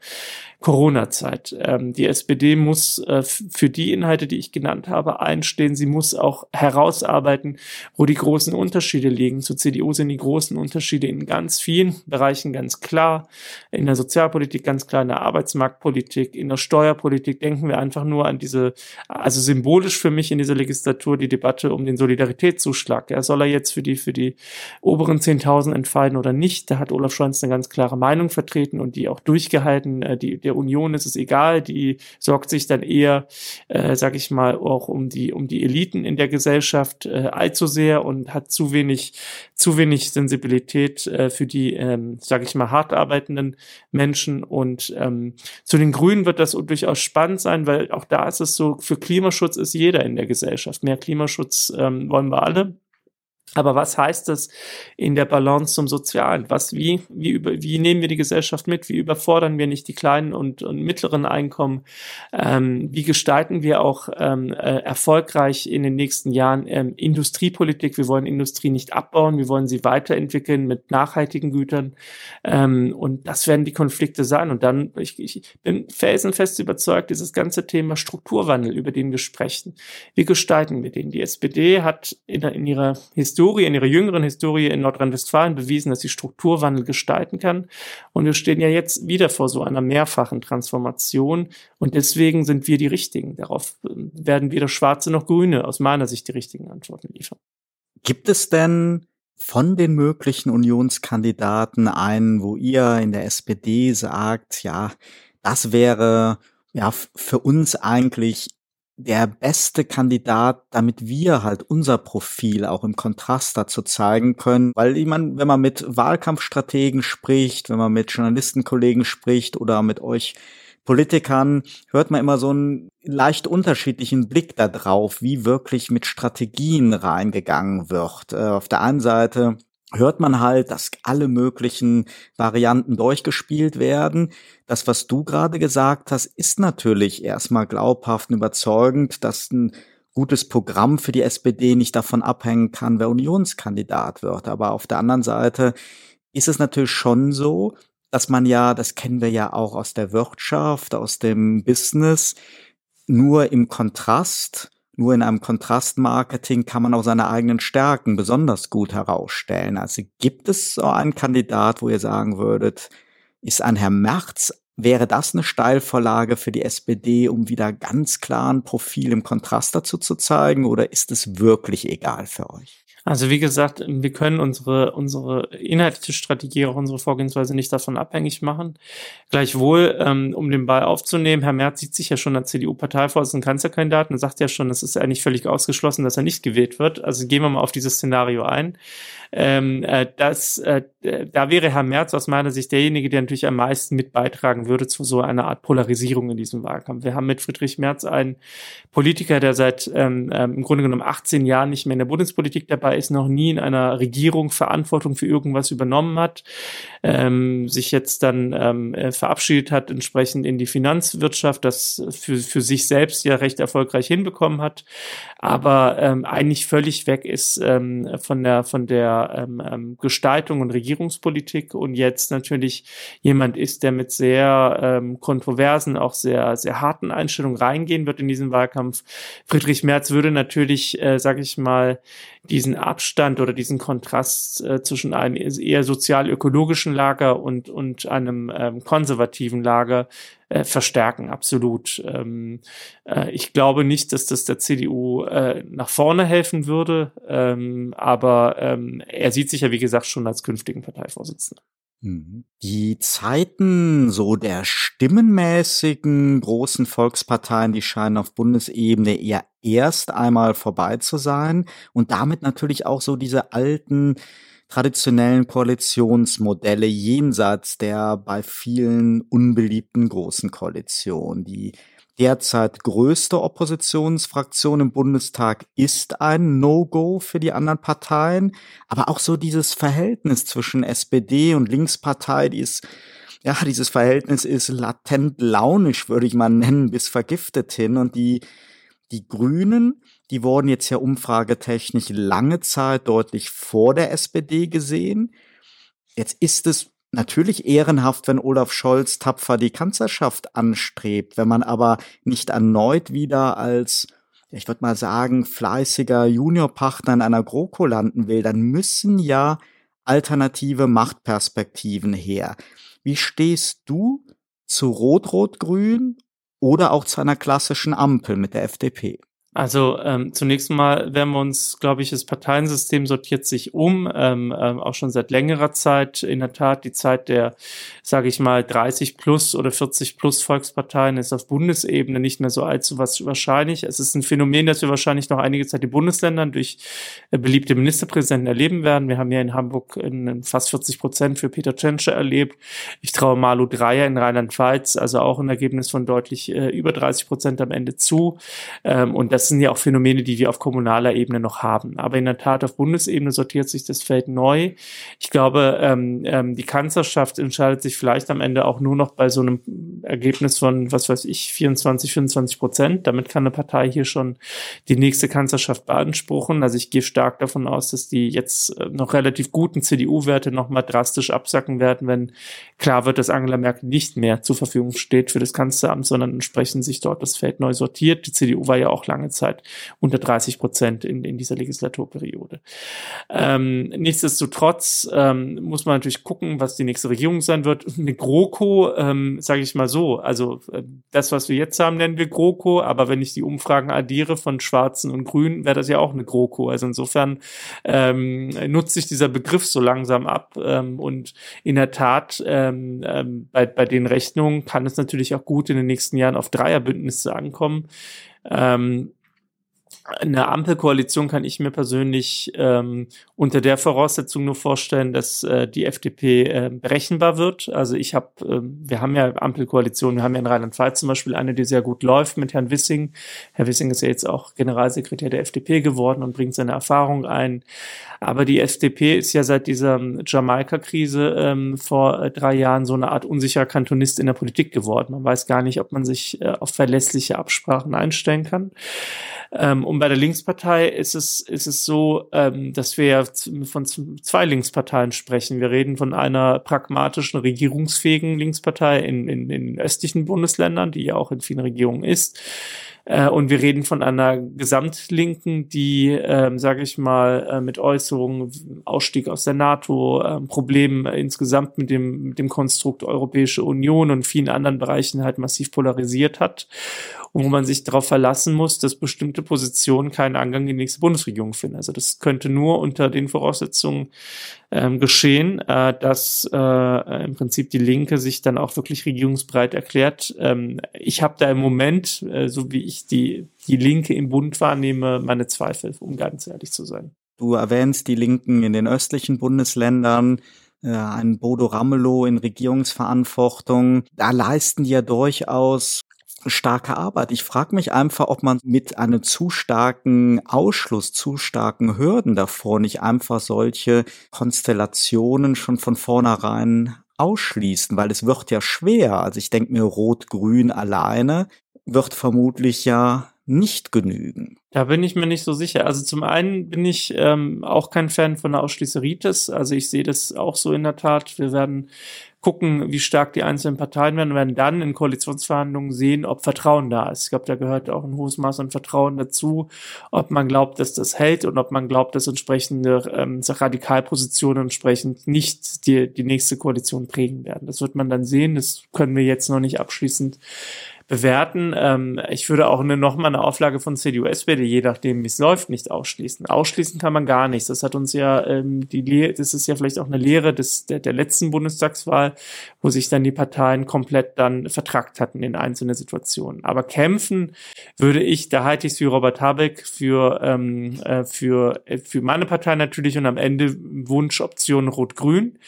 Corona-Zeit. Ähm, die SPD muss äh, für die Inhalte, die ich genannt habe, einstehen. Sie muss auch herausarbeiten, wo die großen Unterschiede liegen. Zur CDU sind die großen Unterschiede in ganz vielen Bereichen ganz klar. In der Sozialpolitik ganz klar, in der Arbeitsmarktpolitik, in der Steuerpolitik denken wir einfach nur an diese, also symbolisch für mich in dieser Legislatur die Debatte um den Solidaritätszuschlag. Ja, soll er jetzt für die, für die oberen 10.000 entfallen oder nicht? Da hat Olaf Scholz eine ganz klare Meinung vertreten und die auch durchgehalten. Äh, die, der Union ist es egal, die sorgt sich dann eher, äh, sag ich mal, auch um die, um die Eliten in der Gesellschaft äh, allzu sehr und hat zu wenig, zu wenig Sensibilität Flexibilität äh, für die, ähm, sage ich mal, hart arbeitenden Menschen. Und ähm, zu den Grünen wird das durchaus spannend sein, weil auch da ist es so, für Klimaschutz ist jeder in der Gesellschaft. Mehr Klimaschutz ähm, wollen wir alle. Aber was heißt das in der Balance zum Sozialen? Was, wie, wie, über, wie nehmen wir die Gesellschaft mit? Wie überfordern wir nicht die kleinen und, und mittleren Einkommen? Ähm, wie gestalten wir auch ähm, äh, erfolgreich in den nächsten Jahren ähm, Industriepolitik? Wir wollen Industrie nicht abbauen, wir wollen sie weiterentwickeln mit nachhaltigen Gütern. Ähm, und das werden die Konflikte sein. Und dann, ich, ich bin felsenfest überzeugt, dieses ganze Thema Strukturwandel, über den wir sprechen. Wie gestalten wir den? Die SPD hat in, in ihrer Historie Historie, in ihrer jüngeren Historie in Nordrhein-Westfalen bewiesen, dass sie Strukturwandel gestalten kann. Und wir stehen ja jetzt wieder vor so einer mehrfachen Transformation. Und deswegen sind wir die Richtigen. Darauf ähm, werden weder Schwarze noch Grüne aus meiner Sicht die richtigen Antworten liefern. Gibt es denn von den möglichen Unionskandidaten einen, wo ihr in der SPD sagt, ja, das wäre ja für uns eigentlich der beste Kandidat, damit wir halt unser Profil auch im Kontrast dazu zeigen können. Weil ich meine, wenn man mit Wahlkampfstrategen spricht, wenn man mit Journalistenkollegen spricht oder mit euch Politikern, hört man immer so einen leicht unterschiedlichen Blick darauf, wie wirklich mit Strategien reingegangen wird. Äh, auf der einen Seite hört man halt, dass alle möglichen Varianten durchgespielt werden. Das, was du gerade gesagt hast, ist natürlich erstmal glaubhaft und überzeugend, dass ein gutes Programm für die SPD nicht davon abhängen kann, wer Unionskandidat wird. Aber auf der anderen Seite ist es natürlich schon so, dass man ja, das kennen wir ja auch aus der Wirtschaft, aus dem Business, nur im Kontrast nur in einem Kontrastmarketing kann man auch seine eigenen Stärken besonders gut herausstellen. Also gibt es so einen Kandidat, wo ihr sagen würdet, ist ein Herr Merz, wäre das eine Steilvorlage für die SPD, um wieder ganz klar ein Profil im Kontrast dazu zu zeigen, oder ist es wirklich egal für euch? Also wie gesagt, wir können unsere, unsere inhaltliche Strategie, auch unsere Vorgehensweise nicht davon abhängig machen. Gleichwohl, ähm, um den Ball aufzunehmen, Herr Merz sieht sich ja schon als CDU-Parteivorsitzenden Kanzlerkandidaten und sagt ja schon, es ist eigentlich völlig ausgeschlossen, dass er nicht gewählt wird. Also gehen wir mal auf dieses Szenario ein. Ähm, äh, das, äh, da wäre Herr Merz aus meiner Sicht derjenige, der natürlich am meisten mit beitragen würde zu so einer Art Polarisierung in diesem Wahlkampf. Wir haben mit Friedrich Merz einen Politiker, der seit ähm, ähm, im Grunde genommen 18 Jahren nicht mehr in der Bundespolitik dabei ist, noch nie in einer Regierung Verantwortung für irgendwas übernommen hat, ähm, sich jetzt dann ähm, äh, verabschiedet hat, entsprechend in die Finanzwirtschaft, das für, für sich selbst ja recht erfolgreich hinbekommen hat, aber ähm, eigentlich völlig weg ist ähm, von der, von der ähm, ähm, Gestaltung und Regierungspolitik und jetzt natürlich jemand ist, der mit sehr ähm, kontroversen, auch sehr, sehr harten Einstellungen reingehen wird in diesen Wahlkampf. Friedrich Merz würde natürlich, äh, sage ich mal, diesen Abstand oder diesen Kontrast äh, zwischen einem eher sozial-ökologischen Lager und, und einem ähm, konservativen Lager äh, verstärken, absolut. Ähm, äh, ich glaube nicht, dass das der CDU äh, nach vorne helfen würde, ähm, aber ähm, er sieht sich ja, wie gesagt, schon als künftigen Parteivorsitzenden. Mhm. Die Zeiten so der stimmenmäßigen großen Volksparteien, die scheinen auf Bundesebene eher erst einmal vorbei zu sein und damit natürlich auch so diese alten traditionellen Koalitionsmodelle jenseits der bei vielen unbeliebten großen Koalitionen. Die derzeit größte Oppositionsfraktion im Bundestag ist ein No-Go für die anderen Parteien. Aber auch so dieses Verhältnis zwischen SPD und Linkspartei, die ist, ja, dieses Verhältnis ist latent launisch, würde ich mal nennen, bis vergiftet hin. Und die, die Grünen, die wurden jetzt ja umfragetechnisch lange Zeit deutlich vor der SPD gesehen. Jetzt ist es natürlich ehrenhaft, wenn Olaf Scholz tapfer die Kanzlerschaft anstrebt. Wenn man aber nicht erneut wieder als, ich würde mal sagen, fleißiger Juniorpartner in einer GroKo landen will, dann müssen ja alternative Machtperspektiven her. Wie stehst du zu Rot-Rot-Grün oder auch zu einer klassischen Ampel mit der FDP? Also ähm, zunächst mal werden wir uns, glaube ich, das Parteiensystem sortiert sich um, ähm, ähm, auch schon seit längerer Zeit. In der Tat, die Zeit der, sage ich mal, 30 plus oder 40 plus Volksparteien ist auf Bundesebene nicht mehr so allzu was wahrscheinlich. Es ist ein Phänomen, das wir wahrscheinlich noch einige Zeit in Bundesländern durch äh, beliebte Ministerpräsidenten erleben werden. Wir haben ja in Hamburg in, fast 40 Prozent für Peter Tschentscher erlebt. Ich traue Malu Dreyer in Rheinland-Pfalz, also auch ein Ergebnis von deutlich äh, über 30 Prozent am Ende zu. Ähm, und das sind ja auch Phänomene, die wir auf kommunaler Ebene noch haben. Aber in der Tat auf Bundesebene sortiert sich das Feld neu. Ich glaube, ähm, ähm, die Kanzlerschaft entscheidet sich vielleicht am Ende auch nur noch bei so einem Ergebnis von, was weiß ich, 24, 25 Prozent. Damit kann eine Partei hier schon die nächste Kanzlerschaft beanspruchen. Also ich gehe stark davon aus, dass die jetzt äh, noch relativ guten CDU-Werte nochmal drastisch absacken werden, wenn klar wird, dass Angela Merkel nicht mehr zur Verfügung steht für das Kanzleramt, sondern entsprechend sich dort das Feld neu sortiert. Die CDU war ja auch lange lange Zeit unter 30 Prozent in, in dieser Legislaturperiode. Ähm, nichtsdestotrotz ähm, muss man natürlich gucken, was die nächste Regierung sein wird. Eine GroKo, ähm, sage ich mal so, also äh, das, was wir jetzt haben, nennen wir GroKo, aber wenn ich die Umfragen addiere von Schwarzen und Grünen, wäre das ja auch eine GroKo. Also insofern ähm, nutzt sich dieser Begriff so langsam ab ähm, und in der Tat ähm, ähm, bei, bei den Rechnungen kann es natürlich auch gut in den nächsten Jahren auf Dreierbündnisse ankommen. Ähm, eine Ampelkoalition kann ich mir persönlich ähm, unter der Voraussetzung nur vorstellen, dass äh, die FDP äh, berechenbar wird. Also ich habe, äh, wir haben ja Ampelkoalition, wir haben ja in Rheinland-Pfalz zum Beispiel eine, die sehr gut läuft mit Herrn Wissing. Herr Wissing ist ja jetzt auch Generalsekretär der FDP geworden und bringt seine Erfahrung ein. Aber die FDP ist ja seit dieser Jamaika-Krise ähm, vor äh, drei Jahren so eine Art unsicherer Kantonist in der Politik geworden. Man weiß gar nicht, ob man sich äh, auf verlässliche Absprachen einstellen kann. Ähm, und bei der Linkspartei ist es, ist es so, ähm, dass wir von zwei Linksparteien sprechen. Wir reden von einer pragmatischen, regierungsfähigen Linkspartei in, in, in östlichen Bundesländern, die ja auch in vielen Regierungen ist Äh, und wir reden von einer Gesamtlinken, die, ähm, sage ich mal, äh, mit Äußerungen, Ausstieg aus der NATO, äh, Problemen insgesamt mit dem, mit dem Konstrukt Europäische Union und vielen anderen Bereichen halt massiv polarisiert hat und wo man sich darauf verlassen muss, dass bestimmte Positionen keinen Angang in die nächste Bundesregierung finden. Also das könnte nur unter den Voraussetzungen ähm, geschehen, äh, dass äh, im Prinzip die Linke sich dann auch wirklich regierungsbereit erklärt. Ähm, ich habe da im Moment, äh, so wie ich die, die Linke im Bund wahrnehme, meine Zweifel, um ganz ehrlich zu sein. Du erwähnst die Linken in den östlichen Bundesländern äh, ein Bodo Ramelow in Regierungsverantwortung. Da leisten die ja durchaus starke Arbeit. Ich frage mich einfach, ob man mit einem zu starken Ausschluss, zu starken Hürden davor nicht einfach solche Konstellationen schon von vornherein ausschließen, weil es wird ja schwer. Also ich denke mir, Rot-Grün alleine wird vermutlich ja nicht genügen. Da bin ich mir nicht so sicher. Also zum einen bin ich ähm, auch kein Fan von der Ausschließeritis. Also ich sehe das auch so in der Tat. Wir werden gucken, wie stark die einzelnen Parteien werden werden dann in Koalitionsverhandlungen sehen, ob Vertrauen da ist. Ich glaube, da gehört auch ein hohes Maß an Vertrauen dazu, ob man glaubt, dass das hält und ob man glaubt, dass entsprechende ähm, Radikalpositionen entsprechend nicht die, die nächste Koalition prägen werden. Das wird man dann sehen. Das können wir jetzt noch nicht abschließend bewerten. Ähm, ich würde auch eine, nochmal eine Auflage von CDU, SPD, je nachdem, wie es läuft, nicht ausschließen. Ausschließen kann man gar nichts. Das hat uns ja ähm, die Lehre, das ist ja vielleicht auch eine Lehre des, der, der letzten Bundestagswahl, wo sich dann die Parteien komplett dann vertragt hatten in einzelne Situationen. Aber kämpfen würde ich, da halte ich es wie Robert Habeck für, ähm, äh, für, äh, für meine Partei natürlich und am Ende Wunschoption Rot-Grün.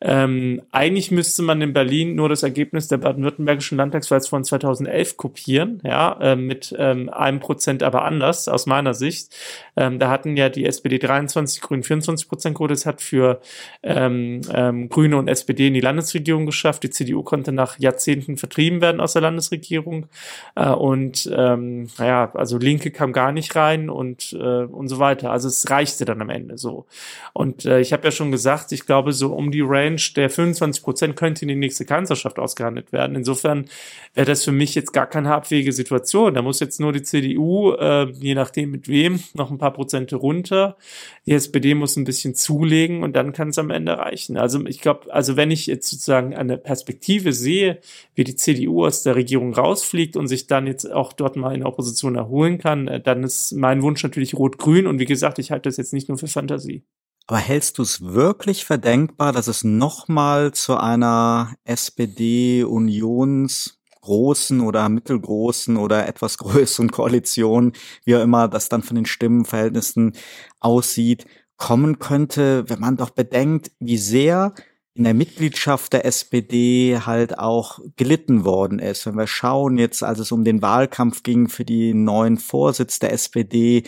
Ähm, eigentlich müsste man in Berlin nur das Ergebnis der baden-württembergischen Landtagswahl von 2011 kopieren, ja, äh, mit ähm, einem Prozent aber anders aus meiner Sicht. Ähm, da hatten ja die SPD 23, Grünen 24 Prozent Quote. Das hat für ähm, ähm, Grüne und SPD in die Landesregierung geschafft. Die CDU konnte nach Jahrzehnten vertrieben werden aus der Landesregierung äh, und ähm, naja, also Linke kam gar nicht rein und äh, und so weiter. Also es reichte dann am Ende so. Und äh, ich habe ja schon gesagt, ich glaube so um die Range der 25 Prozent könnte in die nächste Kanzlerschaft ausgehandelt werden. Insofern wäre das für mich jetzt gar keine abwegige Situation. Da muss jetzt nur die CDU, äh, je nachdem mit wem, noch ein paar Prozente runter. Die SPD muss ein bisschen zulegen und dann kann es am Ende reichen. Also ich glaube, also wenn ich jetzt sozusagen eine Perspektive sehe, wie die CDU aus der Regierung rausfliegt und sich dann jetzt auch dort mal in der Opposition erholen kann, äh, dann ist mein Wunsch natürlich rot-grün. Und wie gesagt, ich halte das jetzt nicht nur für Fantasie. Aber hältst du es wirklich verdenkbar, dass es nochmal zu einer SPD-Unions großen oder mittelgroßen oder etwas größeren Koalition, wie auch immer das dann von den Stimmenverhältnissen aussieht, kommen könnte, wenn man doch bedenkt, wie sehr in der Mitgliedschaft der SPD halt auch gelitten worden ist. Wenn wir schauen jetzt, als es um den Wahlkampf ging für die neuen Vorsitz der SPD,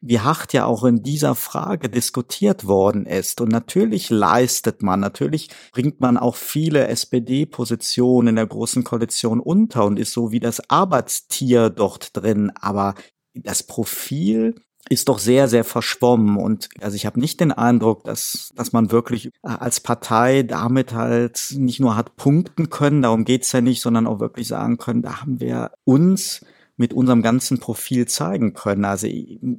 wie hart ja auch in dieser Frage diskutiert worden ist. Und natürlich leistet man, natürlich bringt man auch viele SPD-Positionen in der Großen Koalition unter und ist so wie das Arbeitstier dort drin. Aber das Profil ist doch sehr, sehr verschwommen. Und also ich habe nicht den Eindruck, dass, dass man wirklich äh, als Partei damit halt nicht nur hat punkten können, darum geht's ja nicht, sondern auch wirklich sagen können, da haben wir uns mit unserem ganzen Profil zeigen können. Also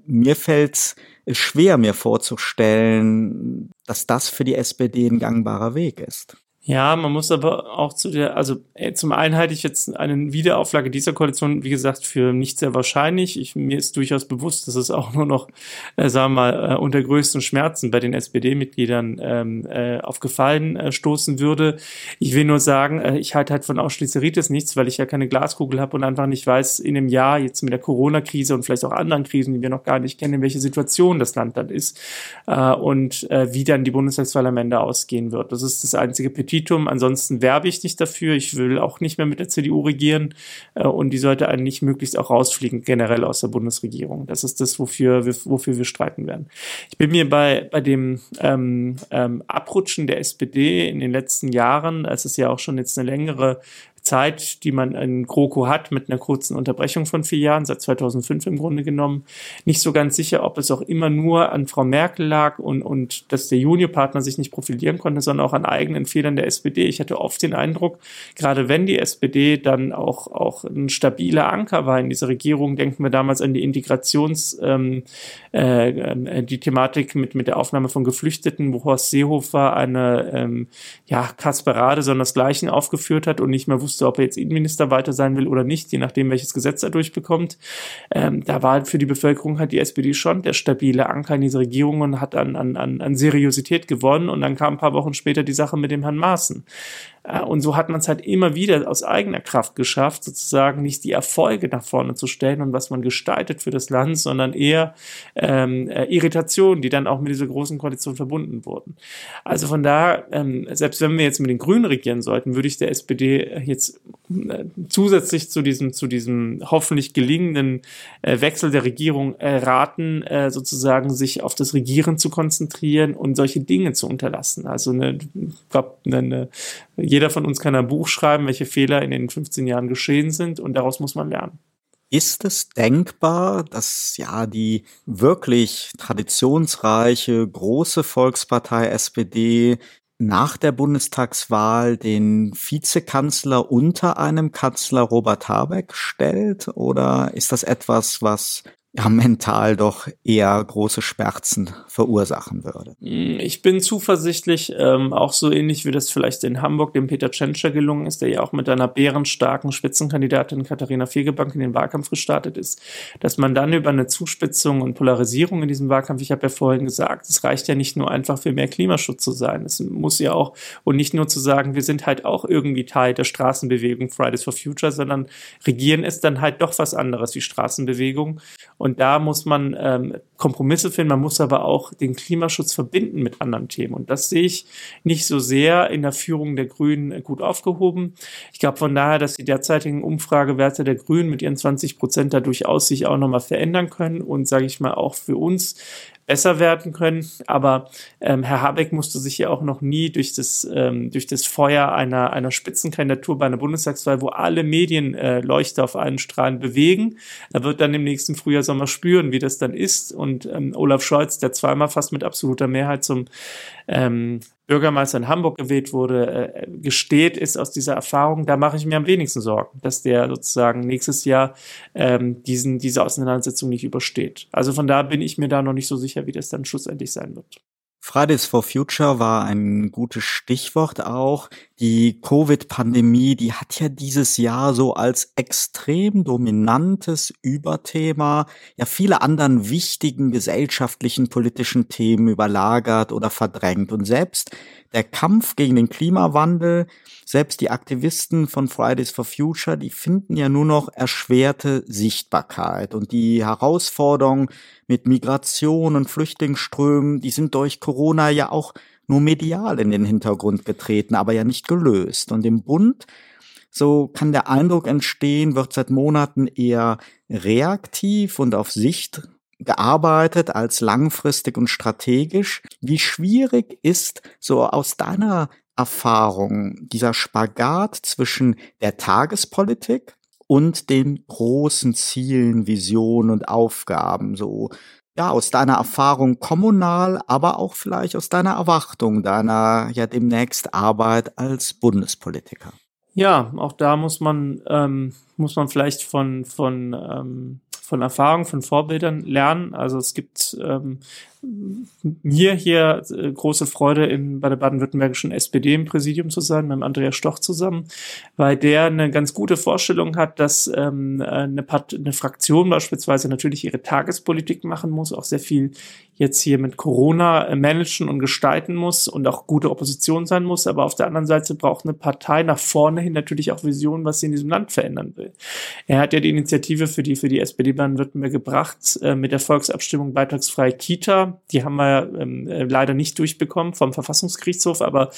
mir fällt es schwer, mir vorzustellen, dass das für die SPD ein gangbarer Weg ist. Ja, man muss aber auch zu der, also äh, zum einen halte ich jetzt eine Wiederauflage dieser Koalition, wie gesagt, für nicht sehr wahrscheinlich. Ich, mir ist durchaus bewusst, dass es auch nur noch, äh, sagen wir mal, äh, unter größten Schmerzen bei den SPD-Mitgliedern ähm, äh, auf Gefallen äh, stoßen würde. Ich will nur sagen, äh, ich halte halt von Ausschließeritis nichts, weil ich ja keine Glaskugel habe und einfach nicht weiß, in einem Jahr jetzt mit der Corona-Krise und vielleicht auch anderen Krisen, die wir noch gar nicht kennen, in welche Situation das Land dann ist äh, und äh, wie dann die Bundestagswahl am Ende ausgehen wird. Das ist das einzige Petitum Petitum. Ansonsten werbe ich nicht dafür. Ich will auch nicht mehr mit der CDU regieren äh, und die sollte eigentlich möglichst auch rausfliegen, generell aus der Bundesregierung. Das ist das, wofür wir, wofür wir streiten werden. Ich bin mir bei, bei dem ähm, ähm, Abrutschen der SPD in den letzten Jahren, als es ja auch schon jetzt eine längere Zeit, die man in GroKo hat, mit einer kurzen Unterbrechung von vier Jahren, seit 2005 im Grunde genommen, nicht so ganz sicher, ob es auch immer nur an Frau Merkel lag und, und dass der Juniorpartner sich nicht profilieren konnte, sondern auch an eigenen Fehlern der SPD. Ich hatte oft den Eindruck, gerade wenn die SPD dann auch, auch ein stabiler Anker war in dieser Regierung, denken wir damals an die Integrations, ähm, äh, äh die Thematik mit, mit der Aufnahme von Geflüchteten, wo Horst Seehofer eine, ähm, ja, Kasperade, sondern das Gleiche aufgeführt hat und nicht mehr wusste, ob er jetzt Innenminister weiter sein will oder nicht, je nachdem, welches Gesetz er durchbekommt. Ähm, da war für die Bevölkerung hat die SPD schon der stabile Anker in dieser Regierung und hat an, an, an Seriosität gewonnen. Und dann kam ein paar Wochen später die Sache mit dem Herrn Maaßen. Äh, und so hat man es halt immer wieder aus eigener Kraft geschafft, sozusagen nicht die Erfolge nach vorne zu stellen und was man gestaltet für das Land, sondern eher ähm, äh, Irritationen, die dann auch mit dieser großen Koalition verbunden wurden. Also von daher, ähm, selbst wenn wir jetzt mit den Grünen regieren sollten, würde ich der SPD jetzt äh, zusätzlich zu diesem, zu diesem hoffentlich gelingenden äh, Wechsel der Regierung äh, raten, äh, sozusagen sich auf das Regieren zu konzentrieren und solche Dinge zu unterlassen. Also eine, eine jeder von uns kann ein Buch schreiben, welche Fehler in den 15 Jahren geschehen sind und daraus muss man lernen. Ist es denkbar, dass ja die wirklich traditionsreiche große Volkspartei SPD nach der Bundestagswahl den Vizekanzler unter einem Kanzler Robert Habeck stellt? Oder ist das etwas, was ja mental doch eher große Schmerzen verursachen würde. Mm, ich bin zuversichtlich, ähm, auch so ähnlich wie das vielleicht in Hamburg dem Peter Tschentscher gelungen ist, der ja auch mit einer bärenstarken Spitzenkandidatin Katharina Fegebank in den Wahlkampf gestartet ist, dass man dann über eine Zuspitzung und Polarisierung in diesem Wahlkampf, ich habe ja vorhin gesagt, es reicht ja nicht nur einfach für mehr Klimaschutz zu sein, es muss ja auch und nicht nur zu sagen, wir sind halt auch irgendwie Teil der Straßenbewegung Fridays for Future, sondern regieren ist dann halt doch was anderes wie Straßenbewegung und da muss man ähm, Kompromisse finden, man muss aber auch den Klimaschutz verbinden mit anderen Themen. Und das sehe ich nicht so sehr in der Führung der Grünen gut aufgehoben. Ich glaube von daher, dass die derzeitigen Umfragewerte der Grünen mit ihren 20 Prozent da durchaus sich auch nochmal verändern können und sage ich mal auch für uns besser werden können. Aber ähm, Herr Habeck musste sich ja auch noch nie durch das, ähm, durch das Feuer einer, einer Spitzenkandidatur bei einer Bundestagswahl, wo alle Medien äh, auf allen Strahlen bewegen. Er wird dann im nächsten Frühjahr, Sommer spüren, wie das dann ist. Und ähm, Olaf Scholz, der zweimal fast mit absoluter Mehrheit zum ähm, Bürgermeister in Hamburg gewählt wurde, äh, gesteht, ist aus dieser Erfahrung, da mache ich mir am wenigsten Sorgen, dass der sozusagen nächstes Jahr ähm, diesen, diese Auseinandersetzung nicht übersteht. Also von da bin ich mir da noch nicht so sicher, wie das dann schlussendlich sein wird. Fridays for Future war ein gutes Stichwort auch. Die Covid-Pandemie, die hat ja dieses Jahr so als extrem dominantes Überthema ja viele anderen wichtigen gesellschaftlichen, politischen Themen überlagert oder verdrängt. Und selbst der Kampf gegen den Klimawandel, selbst die Aktivisten von Fridays for Future, die finden ja nur noch erschwerte Sichtbarkeit. Und die Herausforderungen mit Migration und Flüchtlingsströmen, die sind durch Corona ja auch nur medial in den Hintergrund getreten, aber ja nicht gelöst. Und im Bund, so kann der Eindruck entstehen, wird seit Monaten eher reaktiv und auf Sicht gearbeitet als langfristig und strategisch. Wie schwierig ist so aus deiner Erfahrung dieser Spagat zwischen der Tagespolitik und den großen Zielen, Visionen und Aufgaben, so ja, aus deiner Erfahrung kommunal, aber auch vielleicht aus deiner Erwartung, deiner ja demnächst Arbeit als Bundespolitiker. Ja, auch da muss man ähm, muss man vielleicht von von ähm, von Erfahrung, von Vorbildern lernen. Also es gibt ähm, mir hier äh, große Freude in, bei der baden-württembergischen SPD im Präsidium zu sein, mit Andreas Stoch zusammen, weil der eine ganz gute Vorstellung hat, dass ähm, eine, Part eine Fraktion beispielsweise natürlich ihre Tagespolitik machen muss, auch sehr viel jetzt hier mit Corona äh, managen und gestalten muss und auch gute Opposition sein muss, aber auf der anderen Seite braucht eine Partei nach vorne hin natürlich auch Visionen, was sie in diesem Land verändern will. Er hat ja die Initiative für die für die SPD Baden-Württemberg gebracht äh, mit der Volksabstimmung beitragsfreie Kita die haben wir ähm, äh, leider nicht durchbekommen vom Verfassungsgerichtshof, aber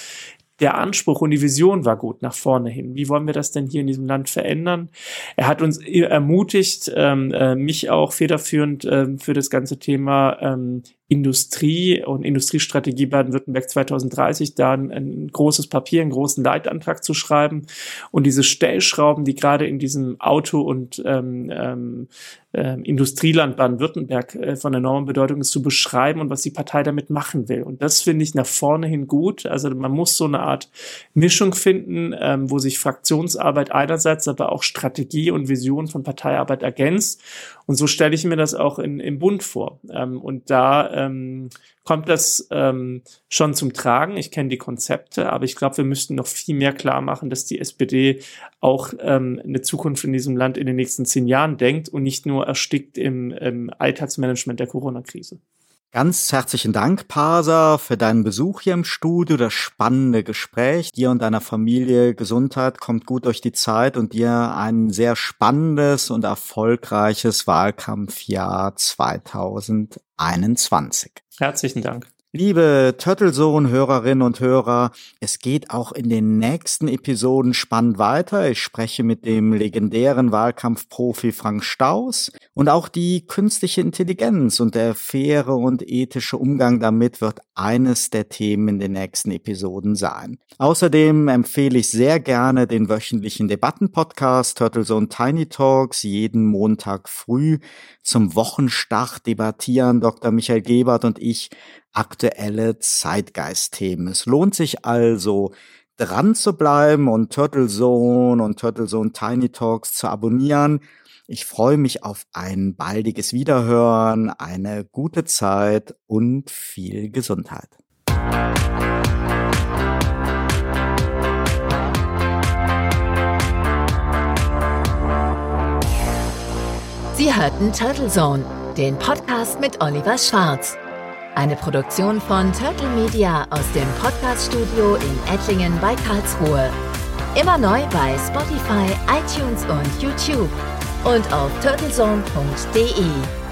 der Anspruch und die Vision war gut nach vorne hin. Wie wollen wir das denn hier in diesem Land verändern? Er hat uns ermutigt, ähm, äh, mich auch federführend äh, für das ganze Thema ähm, Industrie und Industriestrategie Baden-Württemberg 2030 da ein, ein, großes Papier, einen großen Leitantrag zu schreiben und diese Stellschrauben, die gerade in diesem Auto- und ähm, ähm, äh, Industrieland Baden-Württemberg äh, von enormer Bedeutung ist, zu beschreiben und was die Partei damit machen will. Und das finde ich nach vorne hin gut. Also man muss so eine Art Mischung finden, ähm, wo sich Fraktionsarbeit einerseits, aber auch Strategie und Vision von Parteiarbeit ergänzt. Und so stelle ich mir das auch in, im Bund vor. Ähm, und da ähm, kommt das ähm, schon zum Tragen. Ich kenne die Konzepte, aber ich glaube, wir müssten noch viel mehr klar machen, dass die SPD auch ähm, eine Zukunft in diesem Land in den nächsten zehn Jahren denkt und nicht nur erstickt im, im Alltagsmanagement der Corona-Krise. Ganz herzlichen Dank, Parsa, für deinen Besuch hier im Studio, das spannende Gespräch. Dir und deiner Familie Gesundheit, kommt gut durch die Zeit und dir ein sehr spannendes und erfolgreiches Wahlkampfjahr 2021. Herzlichen Dank. Liebe Turtlesohn-Hörerinnen und Hörer, es geht auch in den nächsten Episoden spannend weiter. Ich spreche mit dem legendären Wahlkampfprofi Frank Staus und auch die künstliche Intelligenz und der faire und ethische Umgang damit wird eines der Themen in den nächsten Episoden sein. Außerdem empfehle ich sehr gerne den wöchentlichen Debattenpodcast Turtlezone Tiny Talks jeden Montag früh zum Wochenstart debattieren Dr. Michael Gebert und ich aktuelle Zeitgeistthemen. Es lohnt sich also, dran zu bleiben und Turtle Zone und Turtle Zone Tiny Talks zu abonnieren. Ich freue mich auf ein baldiges Wiederhören, eine gute Zeit und viel Gesundheit. Sie hörten Turtle Zone, den Podcast mit Oliver Schwarz. Eine Produktion von Turtle Media aus dem Podcaststudio in Ettlingen bei Karlsruhe. Immer neu bei Spotify, iTunes und YouTube und auf turtlezone.de.